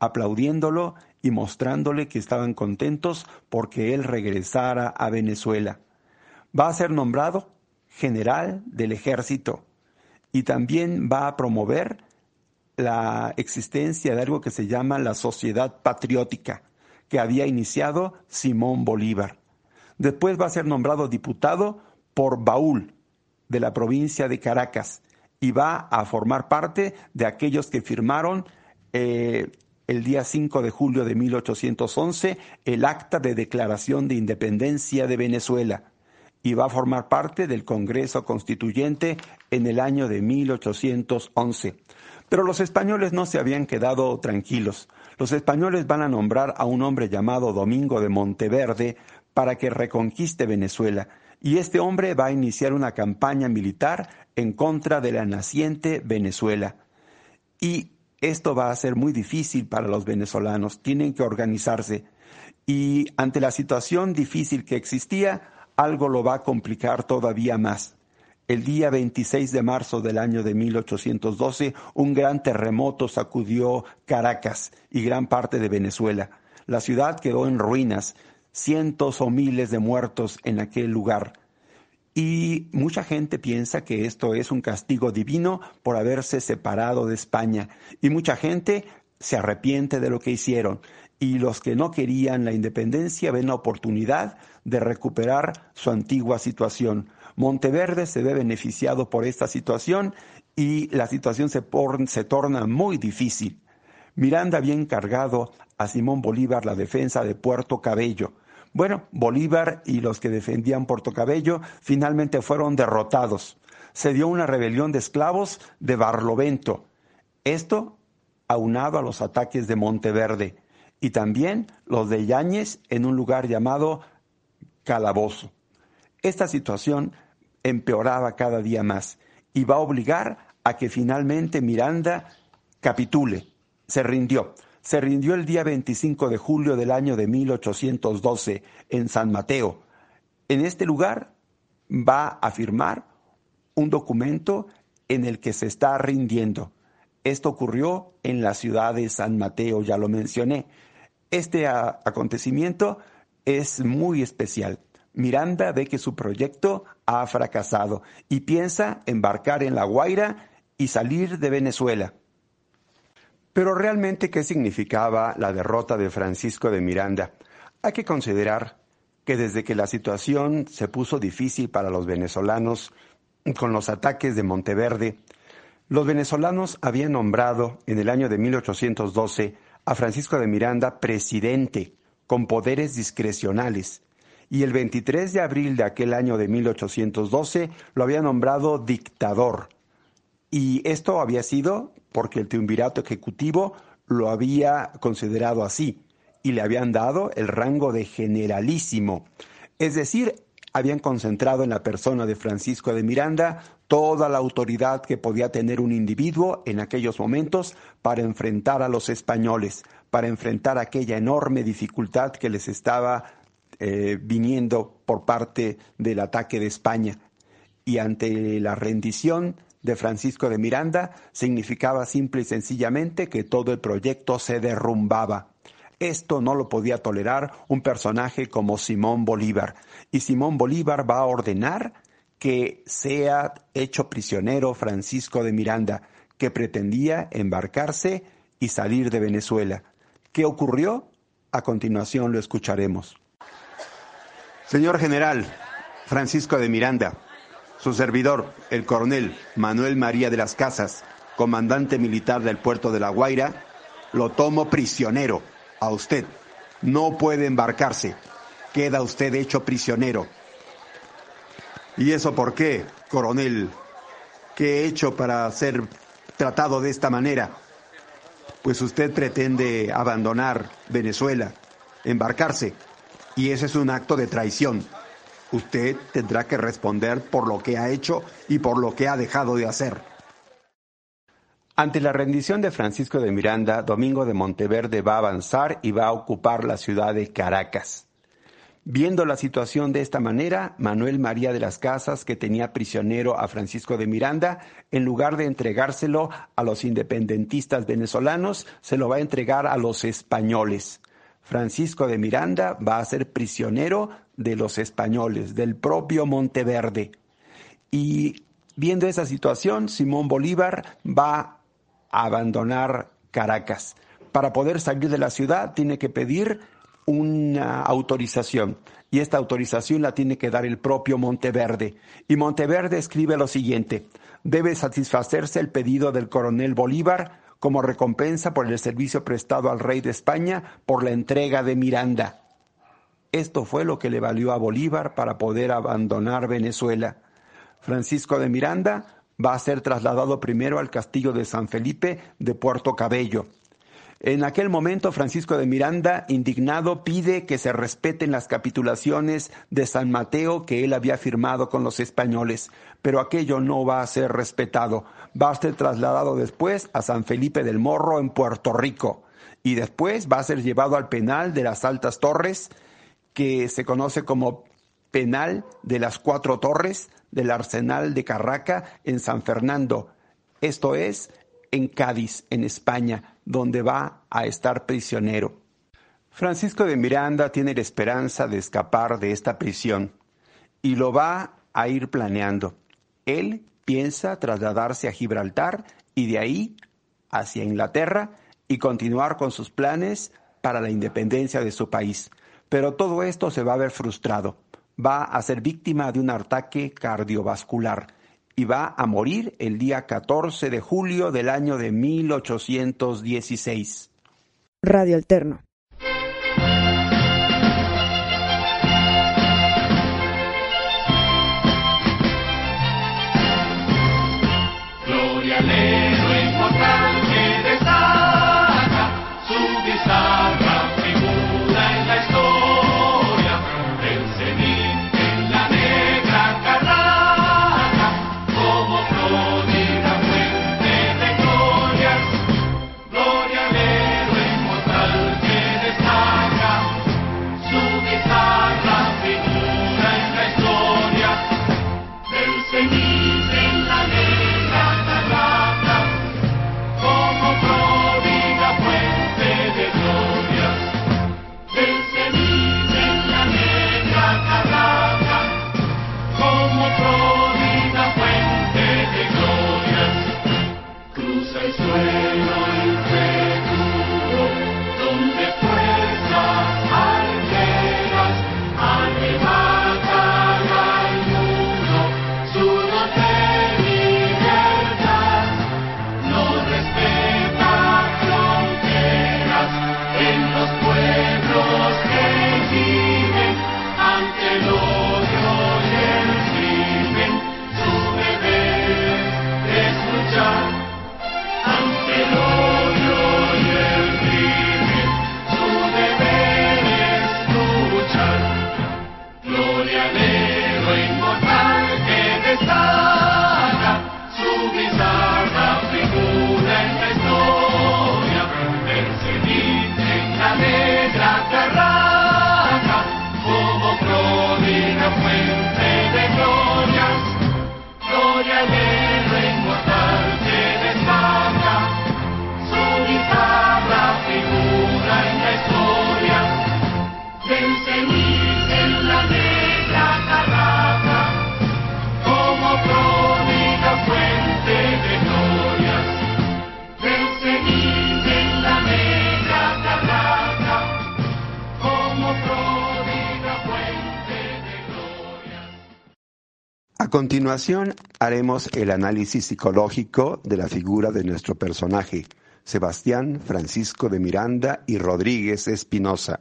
aplaudiéndolo y mostrándole que estaban contentos porque él regresara a Venezuela. Va a ser nombrado general del ejército y también va a promover la existencia de algo que se llama la sociedad patriótica, que había iniciado Simón Bolívar. Después va a ser nombrado diputado por Baúl, de la provincia de Caracas, y va a formar parte de aquellos que firmaron eh, el día 5 de julio de 1811 el acta de declaración de independencia de Venezuela y va a formar parte del Congreso Constituyente en el año de 1811. Pero los españoles no se habían quedado tranquilos. Los españoles van a nombrar a un hombre llamado Domingo de Monteverde para que reconquiste Venezuela. Y este hombre va a iniciar una campaña militar en contra de la naciente Venezuela. Y esto va a ser muy difícil para los venezolanos. Tienen que organizarse. Y ante la situación difícil que existía, algo lo va a complicar todavía más. El día 26 de marzo del año de 1812, un gran terremoto sacudió Caracas y gran parte de Venezuela. La ciudad quedó en ruinas, cientos o miles de muertos en aquel lugar. Y mucha gente piensa que esto es un castigo divino por haberse separado de España. Y mucha gente se arrepiente de lo que hicieron y los que no querían la independencia ven la oportunidad de recuperar su antigua situación. Monteverde se ve beneficiado por esta situación y la situación se, se torna muy difícil. Miranda había encargado a Simón Bolívar la defensa de Puerto Cabello. Bueno, Bolívar y los que defendían Puerto Cabello finalmente fueron derrotados. Se dio una rebelión de esclavos de Barlovento. Esto aunado a los ataques de Monteverde y también los de Yáñez en un lugar llamado Calabozo. Esta situación empeoraba cada día más y va a obligar a que finalmente Miranda capitule, se rindió. Se rindió el día 25 de julio del año de 1812 en San Mateo. En este lugar va a firmar un documento en el que se está rindiendo. Esto ocurrió en la ciudad de San Mateo, ya lo mencioné. Este acontecimiento es muy especial. Miranda ve que su proyecto ha fracasado y piensa embarcar en La Guaira y salir de Venezuela. Pero realmente, ¿qué significaba la derrota de Francisco de Miranda? Hay que considerar que desde que la situación se puso difícil para los venezolanos con los ataques de Monteverde, los venezolanos habían nombrado en el año de 1812 a Francisco de Miranda presidente con poderes discrecionales y el 23 de abril de aquel año de 1812 lo había nombrado dictador. Y esto había sido porque el triunvirato ejecutivo lo había considerado así y le habían dado el rango de generalísimo. Es decir, habían concentrado en la persona de Francisco de Miranda toda la autoridad que podía tener un individuo en aquellos momentos para enfrentar a los españoles, para enfrentar aquella enorme dificultad que les estaba eh, viniendo por parte del ataque de España. Y ante la rendición de Francisco de Miranda significaba simple y sencillamente que todo el proyecto se derrumbaba. Esto no lo podía tolerar un personaje como Simón Bolívar. Y Simón Bolívar va a ordenar que sea hecho prisionero Francisco de Miranda, que pretendía embarcarse y salir de Venezuela. ¿Qué ocurrió? A continuación lo escucharemos. Señor general Francisco de Miranda, su servidor, el coronel Manuel María de las Casas, comandante militar del puerto de La Guaira, lo tomo prisionero a usted. No puede embarcarse. Queda usted hecho prisionero. ¿Y eso por qué, coronel? ¿Qué he hecho para ser tratado de esta manera? Pues usted pretende abandonar Venezuela, embarcarse, y ese es un acto de traición. Usted tendrá que responder por lo que ha hecho y por lo que ha dejado de hacer. Ante la rendición de Francisco de Miranda, Domingo de Monteverde va a avanzar y va a ocupar la ciudad de Caracas. Viendo la situación de esta manera, Manuel María de las Casas, que tenía prisionero a Francisco de Miranda, en lugar de entregárselo a los independentistas venezolanos, se lo va a entregar a los españoles. Francisco de Miranda va a ser prisionero de los españoles, del propio Monteverde. Y viendo esa situación, Simón Bolívar va abandonar Caracas. Para poder salir de la ciudad tiene que pedir una autorización y esta autorización la tiene que dar el propio Monteverde. Y Monteverde escribe lo siguiente, debe satisfacerse el pedido del coronel Bolívar como recompensa por el servicio prestado al rey de España por la entrega de Miranda. Esto fue lo que le valió a Bolívar para poder abandonar Venezuela. Francisco de Miranda va a ser trasladado primero al castillo de San Felipe de Puerto Cabello. En aquel momento Francisco de Miranda, indignado, pide que se respeten las capitulaciones de San Mateo que él había firmado con los españoles, pero aquello no va a ser respetado. Va a ser trasladado después a San Felipe del Morro en Puerto Rico y después va a ser llevado al penal de las Altas Torres, que se conoce como penal de las Cuatro Torres del Arsenal de Carraca en San Fernando. Esto es en Cádiz, en España donde va a estar prisionero. Francisco de Miranda tiene la esperanza de escapar de esta prisión y lo va a ir planeando. Él piensa trasladarse a Gibraltar y de ahí hacia Inglaterra y continuar con sus planes para la independencia de su país. Pero todo esto se va a ver frustrado. Va a ser víctima de un ataque cardiovascular y va a morir el día 14 de julio del año de 1816. Radio Alterno. Gloria al héroe inmortal A continuación haremos el análisis psicológico de la figura de nuestro personaje, Sebastián Francisco de Miranda y Rodríguez Espinosa.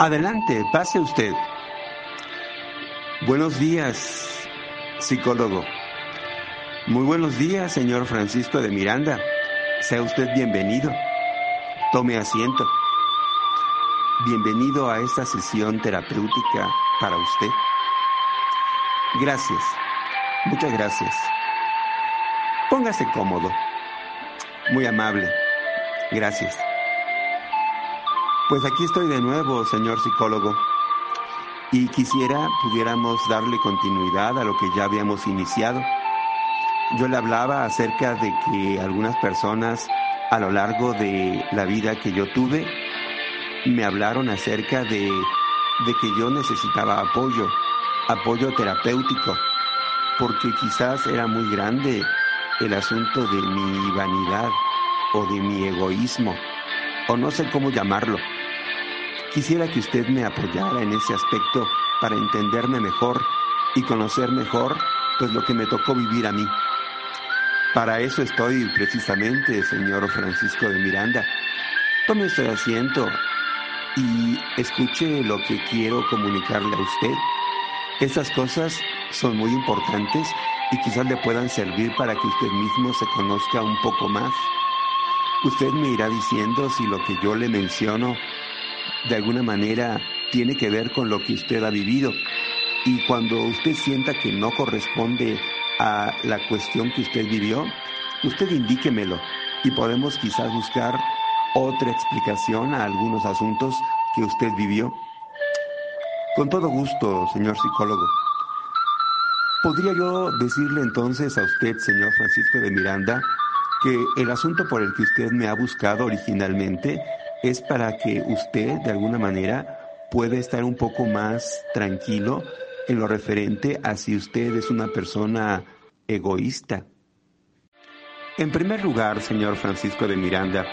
Adelante, pase usted. Buenos días, psicólogo. Muy buenos días, señor Francisco de Miranda. Sea usted bienvenido. Tome asiento. Bienvenido a esta sesión terapéutica para usted. Gracias. Muchas gracias. Póngase cómodo. Muy amable. Gracias. Pues aquí estoy de nuevo, señor psicólogo. Y quisiera pudiéramos darle continuidad a lo que ya habíamos iniciado. Yo le hablaba acerca de que algunas personas a lo largo de la vida que yo tuve me hablaron acerca de, de que yo necesitaba apoyo, apoyo terapéutico, porque quizás era muy grande el asunto de mi vanidad o de mi egoísmo, o no sé cómo llamarlo. Quisiera que usted me apoyara en ese aspecto para entenderme mejor y conocer mejor pues lo que me tocó vivir a mí. Para eso estoy precisamente, señor Francisco de Miranda. Tome usted asiento y escuche lo que quiero comunicarle a usted. Estas cosas son muy importantes y quizás le puedan servir para que usted mismo se conozca un poco más. Usted me irá diciendo si lo que yo le menciono de alguna manera tiene que ver con lo que usted ha vivido. Y cuando usted sienta que no corresponde a la cuestión que usted vivió, usted indíquemelo y podemos quizás buscar otra explicación a algunos asuntos que usted vivió. Con todo gusto, señor psicólogo. ¿Podría yo decirle entonces a usted, señor Francisco de Miranda, que el asunto por el que usted me ha buscado originalmente es para que usted, de alguna manera, pueda estar un poco más tranquilo en lo referente a si usted es una persona egoísta? En primer lugar, señor Francisco de Miranda,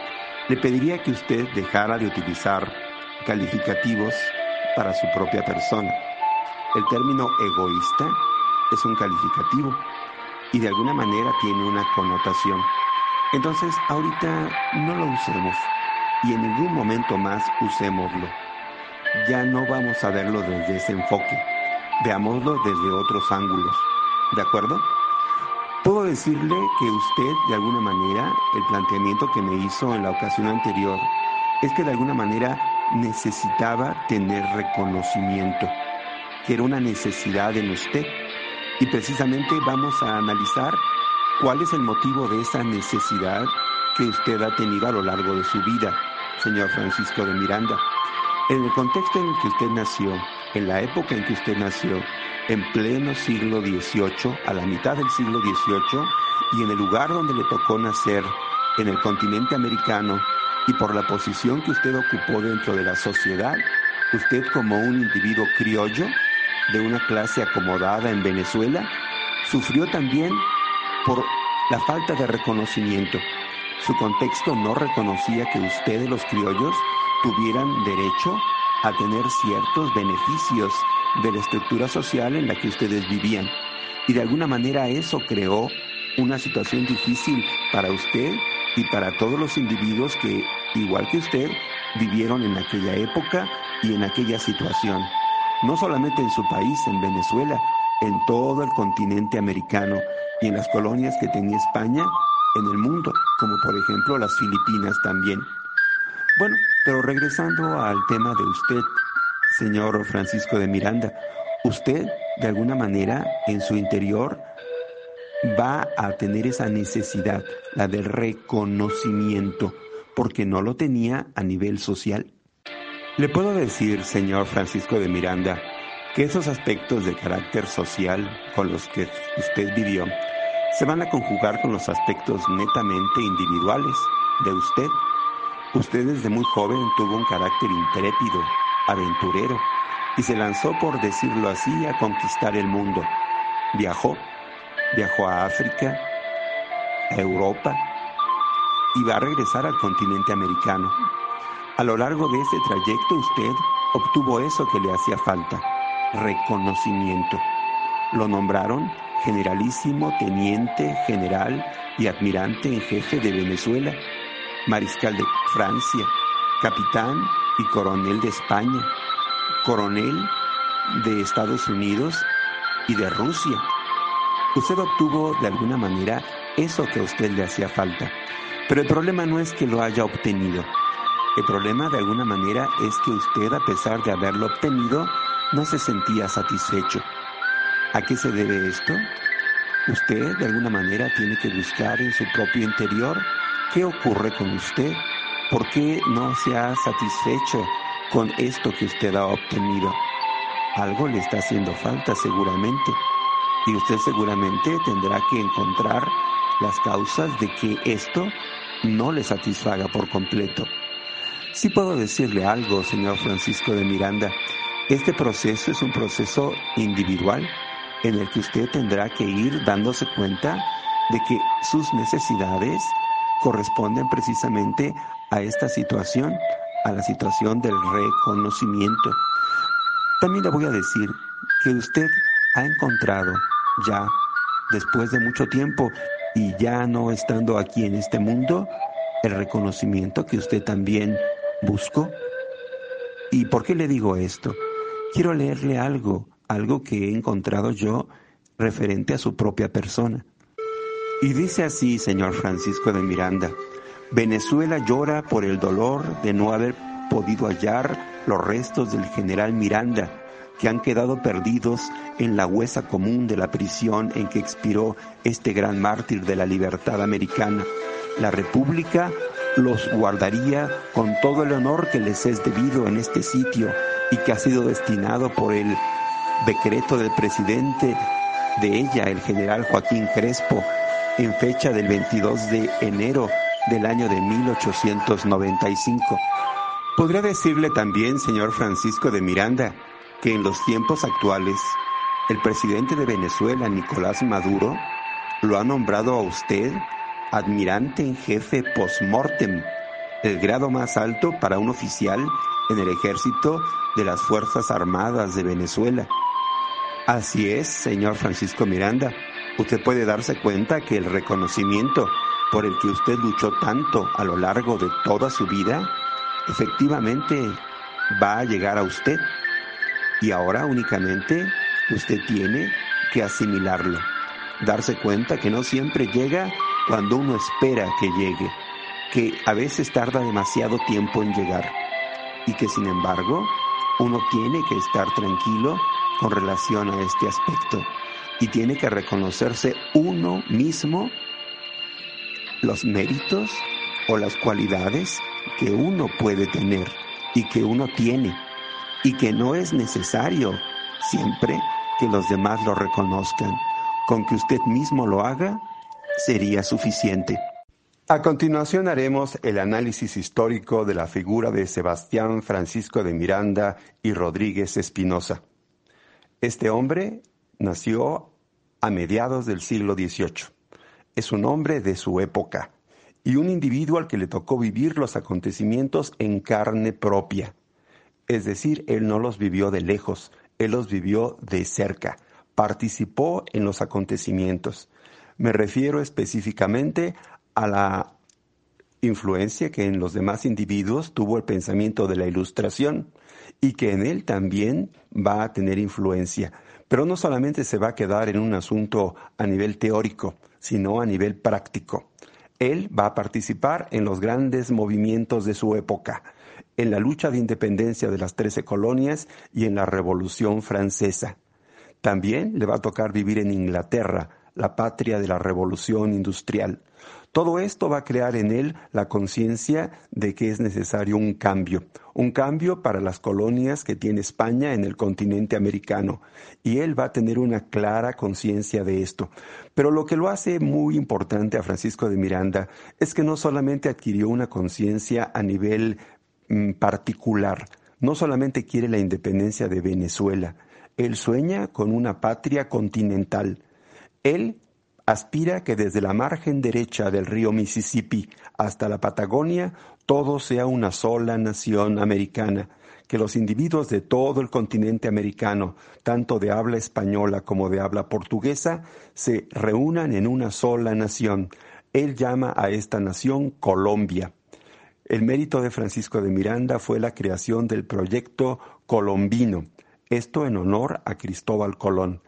le pediría que usted dejara de utilizar calificativos para su propia persona. El término egoísta es un calificativo y de alguna manera tiene una connotación. Entonces, ahorita no lo usemos y en ningún momento más usémoslo. Ya no vamos a verlo desde ese enfoque, veámoslo desde otros ángulos. ¿De acuerdo? Puedo decirle que usted, de alguna manera, el planteamiento que me hizo en la ocasión anterior, es que de alguna manera necesitaba tener reconocimiento, que era una necesidad en usted. Y precisamente vamos a analizar cuál es el motivo de esa necesidad que usted ha tenido a lo largo de su vida, señor Francisco de Miranda. En el contexto en el que usted nació, en la época en que usted nació, en pleno siglo XVIII, a la mitad del siglo XVIII, y en el lugar donde le tocó nacer, en el continente americano, y por la posición que usted ocupó dentro de la sociedad, usted como un individuo criollo de una clase acomodada en Venezuela, sufrió también por la falta de reconocimiento. Su contexto no reconocía que ustedes los criollos tuvieran derecho a tener ciertos beneficios de la estructura social en la que ustedes vivían. Y de alguna manera eso creó una situación difícil para usted y para todos los individuos que, igual que usted, vivieron en aquella época y en aquella situación. No solamente en su país, en Venezuela, en todo el continente americano y en las colonias que tenía España en el mundo, como por ejemplo las Filipinas también. Bueno, pero regresando al tema de usted, señor Francisco de Miranda, usted de alguna manera en su interior va a tener esa necesidad, la del reconocimiento, porque no lo tenía a nivel social. Le puedo decir, señor Francisco de Miranda, que esos aspectos de carácter social con los que usted vivió se van a conjugar con los aspectos netamente individuales de usted. Usted desde muy joven tuvo un carácter intrépido, aventurero, y se lanzó, por decirlo así, a conquistar el mundo. Viajó viajó a África, a Europa y va a regresar al continente americano. A lo largo de ese trayecto usted obtuvo eso que le hacía falta, reconocimiento. Lo nombraron generalísimo, teniente, general y admirante en jefe de Venezuela, mariscal de Francia, capitán y coronel de España, coronel de Estados Unidos y de Rusia Usted obtuvo de alguna manera eso que a usted le hacía falta. Pero el problema no es que lo haya obtenido. El problema de alguna manera es que usted, a pesar de haberlo obtenido, no se sentía satisfecho. ¿A qué se debe esto? Usted de alguna manera tiene que buscar en su propio interior qué ocurre con usted, por qué no se ha satisfecho con esto que usted ha obtenido. Algo le está haciendo falta seguramente y usted seguramente tendrá que encontrar las causas de que esto no le satisfaga por completo. Sí puedo decirle algo, señor Francisco de Miranda. Este proceso es un proceso individual en el que usted tendrá que ir dándose cuenta de que sus necesidades corresponden precisamente a esta situación, a la situación del reconocimiento. También le voy a decir que usted ha encontrado ya, después de mucho tiempo y ya no estando aquí en este mundo, el reconocimiento que usted también buscó. ¿Y por qué le digo esto? Quiero leerle algo, algo que he encontrado yo referente a su propia persona. Y dice así, señor Francisco de Miranda, Venezuela llora por el dolor de no haber podido hallar los restos del general Miranda, que han quedado perdidos en la huesa común de la prisión en que expiró este gran mártir de la libertad americana. La República los guardaría con todo el honor que les es debido en este sitio y que ha sido destinado por el decreto del presidente de ella, el general Joaquín Crespo, en fecha del 22 de enero del año de 1895. Podría decirle también, señor Francisco de Miranda, que en los tiempos actuales el presidente de Venezuela, Nicolás Maduro, lo ha nombrado a usted admirante en jefe post-mortem, el grado más alto para un oficial en el ejército de las Fuerzas Armadas de Venezuela. Así es, señor Francisco Miranda, usted puede darse cuenta que el reconocimiento por el que usted luchó tanto a lo largo de toda su vida, efectivamente va a llegar a usted. Y ahora únicamente usted tiene que asimilarlo, darse cuenta que no siempre llega cuando uno espera que llegue, que a veces tarda demasiado tiempo en llegar y que sin embargo uno tiene que estar tranquilo con relación a este aspecto y tiene que reconocerse uno mismo los méritos o las cualidades que uno puede tener y que uno tiene y que no es necesario siempre que los demás lo reconozcan. Con que usted mismo lo haga sería suficiente. A continuación haremos el análisis histórico de la figura de Sebastián Francisco de Miranda y Rodríguez Espinosa. Este hombre nació a mediados del siglo XVIII. Es un hombre de su época y un individuo al que le tocó vivir los acontecimientos en carne propia. Es decir, él no los vivió de lejos, él los vivió de cerca, participó en los acontecimientos. Me refiero específicamente a la influencia que en los demás individuos tuvo el pensamiento de la ilustración y que en él también va a tener influencia. Pero no solamente se va a quedar en un asunto a nivel teórico, sino a nivel práctico. Él va a participar en los grandes movimientos de su época, en la lucha de independencia de las trece colonias y en la Revolución Francesa. También le va a tocar vivir en Inglaterra, la patria de la Revolución Industrial. Todo esto va a crear en él la conciencia de que es necesario un cambio, un cambio para las colonias que tiene España en el continente americano. Y él va a tener una clara conciencia de esto. Pero lo que lo hace muy importante a Francisco de Miranda es que no solamente adquirió una conciencia a nivel mm, particular, no solamente quiere la independencia de Venezuela, él sueña con una patria continental. Él aspira que desde la margen derecha del río Mississippi hasta la Patagonia todo sea una sola nación americana, que los individuos de todo el continente americano, tanto de habla española como de habla portuguesa, se reúnan en una sola nación. Él llama a esta nación Colombia. El mérito de Francisco de Miranda fue la creación del proyecto colombino, esto en honor a Cristóbal Colón.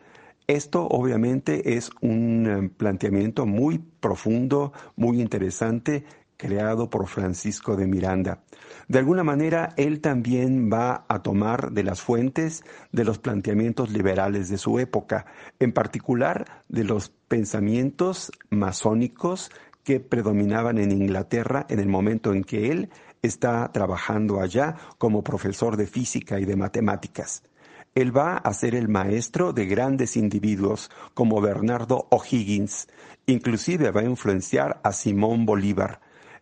Esto obviamente es un eh, planteamiento muy profundo, muy interesante, creado por Francisco de Miranda. De alguna manera, él también va a tomar de las fuentes de los planteamientos liberales de su época, en particular de los pensamientos masónicos que predominaban en Inglaterra en el momento en que él está trabajando allá como profesor de física y de matemáticas. Él va a ser el maestro de grandes individuos como Bernardo O'Higgins, inclusive va a influenciar a Simón Bolívar.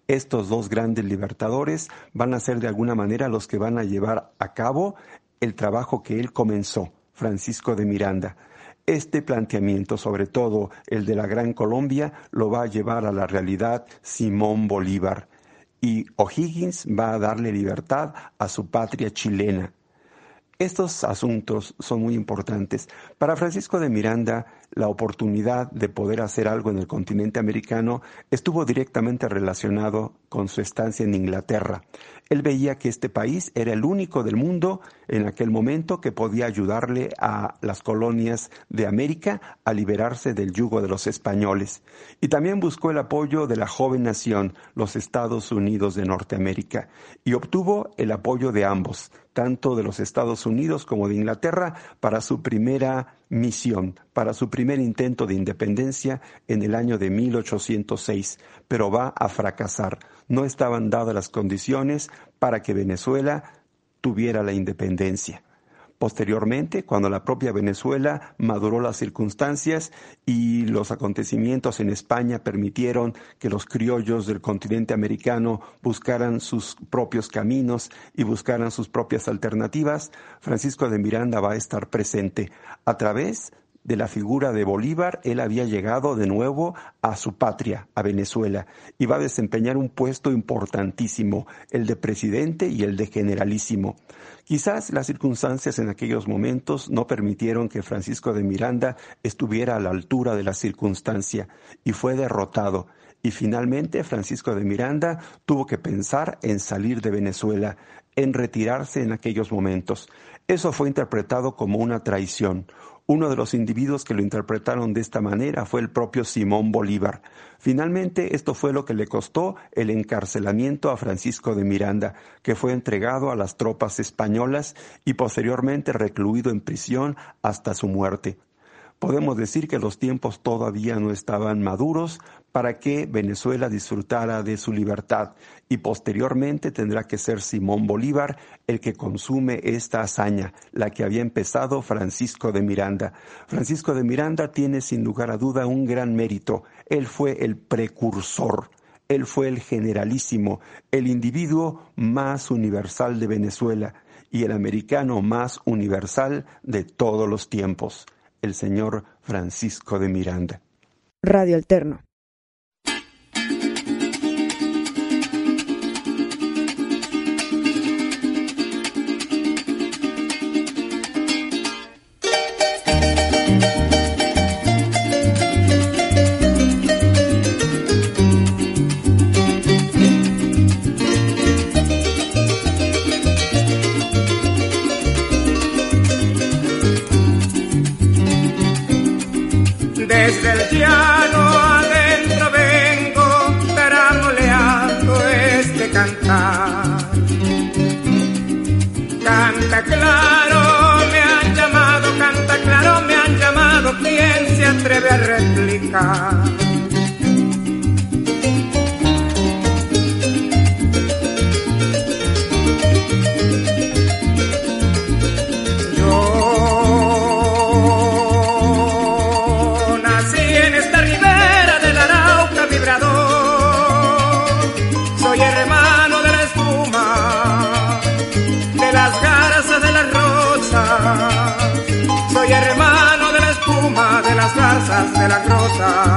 Estos dos grandes libertadores van a ser de alguna manera los que van a llevar a cabo el trabajo que él comenzó, Francisco de Miranda. Este planteamiento, sobre todo el de la Gran Colombia, lo va a llevar a la realidad Simón Bolívar y O'Higgins va a darle libertad a su patria chilena. Estos asuntos son muy importantes. Para Francisco de Miranda, la oportunidad de poder hacer algo en el continente americano estuvo directamente relacionado con su estancia en Inglaterra. Él veía que este país era el único del mundo en aquel momento que podía ayudarle a las colonias de América a liberarse del yugo de los españoles. Y también buscó el apoyo de la joven nación, los Estados Unidos de Norteamérica, y obtuvo el apoyo de ambos, tanto de los Estados Unidos como de Inglaterra, para su primera misión, para su primer intento de independencia en el año de 1806, pero va a fracasar. No estaban dadas las condiciones para que Venezuela tuviera la independencia. Posteriormente, cuando la propia Venezuela maduró las circunstancias y los acontecimientos en España permitieron que los criollos del continente americano buscaran sus propios caminos y buscaran sus propias alternativas, Francisco de Miranda va a estar presente a través de la figura de Bolívar, él había llegado de nuevo a su patria, a Venezuela, y va a desempeñar un puesto importantísimo, el de presidente y el de generalísimo. Quizás las circunstancias en aquellos momentos no permitieron que Francisco de Miranda estuviera a la altura de la circunstancia, y fue derrotado, y finalmente Francisco de Miranda tuvo que pensar en salir de Venezuela, en retirarse en aquellos momentos. Eso fue interpretado como una traición, uno de los individuos que lo interpretaron de esta manera fue el propio Simón Bolívar. Finalmente, esto fue lo que le costó el encarcelamiento a Francisco de Miranda, que fue entregado a las tropas españolas y posteriormente recluido en prisión hasta su muerte. Podemos decir que los tiempos todavía no estaban maduros para que Venezuela disfrutara de su libertad y posteriormente tendrá que ser Simón Bolívar el que consume esta hazaña, la que había empezado Francisco de Miranda. Francisco de Miranda tiene sin lugar a duda un gran mérito. Él fue el precursor. Él fue el generalísimo, el individuo más universal de Venezuela y el americano más universal de todos los tiempos el señor Francisco de Miranda. Radio Alterno. Yo nací en esta ribera del Arauca vibrador. Soy hermano de la espuma, de las garzas de las rosas. Soy hermano de la espuma, de las garzas de rosas y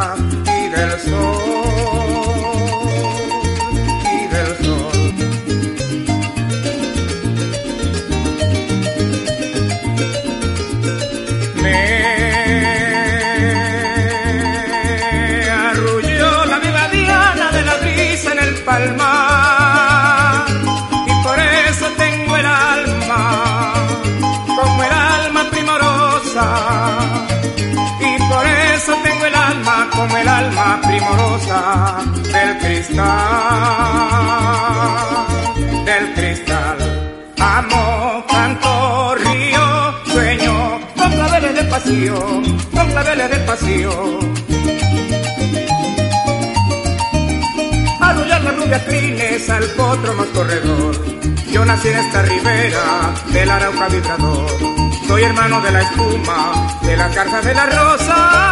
primorosa del cristal del cristal amo canto río sueño con claveles de pasión con claveles de pasión arrullar las rubias crines al potro más corredor. Yo nací en esta ribera del Arauca vibrador. Soy hermano de la espuma, de la carta de las rosas